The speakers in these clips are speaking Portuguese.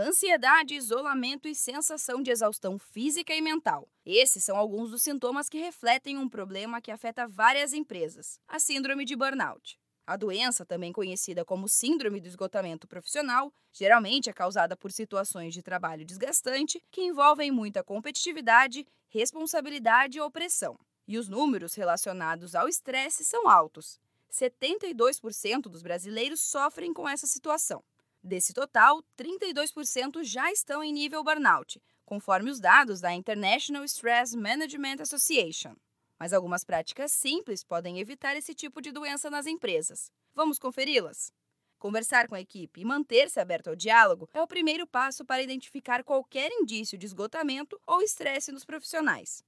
ansiedade, isolamento e sensação de exaustão física e mental. Esses são alguns dos sintomas que refletem um problema que afeta várias empresas, a síndrome de burnout. A doença, também conhecida como síndrome do esgotamento profissional, geralmente é causada por situações de trabalho desgastante que envolvem muita competitividade, responsabilidade e opressão. E os números relacionados ao estresse são altos. 72% dos brasileiros sofrem com essa situação. Desse total, 32% já estão em nível burnout, conforme os dados da International Stress Management Association. Mas algumas práticas simples podem evitar esse tipo de doença nas empresas. Vamos conferi-las? Conversar com a equipe e manter-se aberto ao diálogo é o primeiro passo para identificar qualquer indício de esgotamento ou estresse nos profissionais.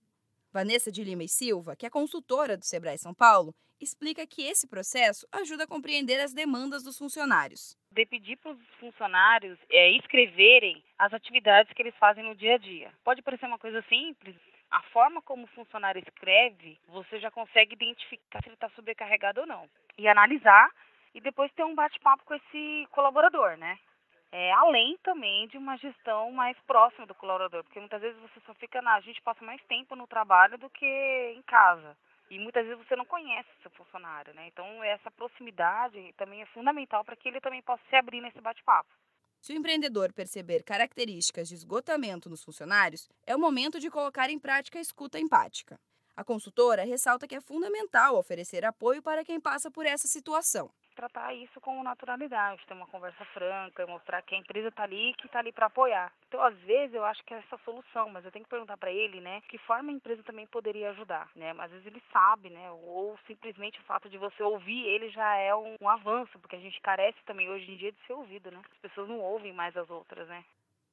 Vanessa de Lima e Silva, que é consultora do Sebrae São Paulo, explica que esse processo ajuda a compreender as demandas dos funcionários. De pedir para os funcionários é, escreverem as atividades que eles fazem no dia a dia. Pode parecer uma coisa simples, a forma como o funcionário escreve, você já consegue identificar se ele está sobrecarregado ou não. E analisar e depois ter um bate-papo com esse colaborador, né? É, além também de uma gestão mais próxima do colaborador, porque muitas vezes você só fica na. A gente passa mais tempo no trabalho do que em casa. E muitas vezes você não conhece seu funcionário, né? Então essa proximidade também é fundamental para que ele também possa se abrir nesse bate-papo. Se o empreendedor perceber características de esgotamento nos funcionários, é o momento de colocar em prática a escuta empática. A consultora ressalta que é fundamental oferecer apoio para quem passa por essa situação tratar isso com naturalidade, ter uma conversa franca, mostrar que a empresa está ali que está ali para apoiar. Então, às vezes, eu acho que é essa a solução, mas eu tenho que perguntar para ele, né, que forma a empresa também poderia ajudar, né? Mas às vezes ele sabe, né, ou simplesmente o fato de você ouvir ele já é um, um avanço, porque a gente carece também hoje em dia de ser ouvido, né? As pessoas não ouvem mais as outras, né?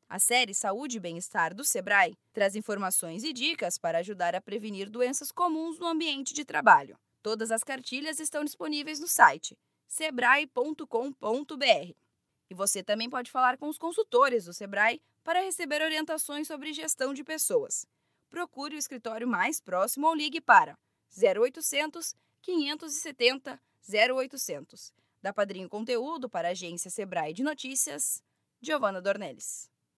A série Saúde e Bem-Estar do Sebrae traz informações e dicas para ajudar a prevenir doenças comuns no ambiente de trabalho. Todas as cartilhas estão disponíveis no site sebrae.com.br. E você também pode falar com os consultores do Sebrae para receber orientações sobre gestão de pessoas. Procure o escritório mais próximo ou ligue para 0800 570 0800. Da Padrinho Conteúdo para a agência Sebrae de Notícias, Giovana Dornelles.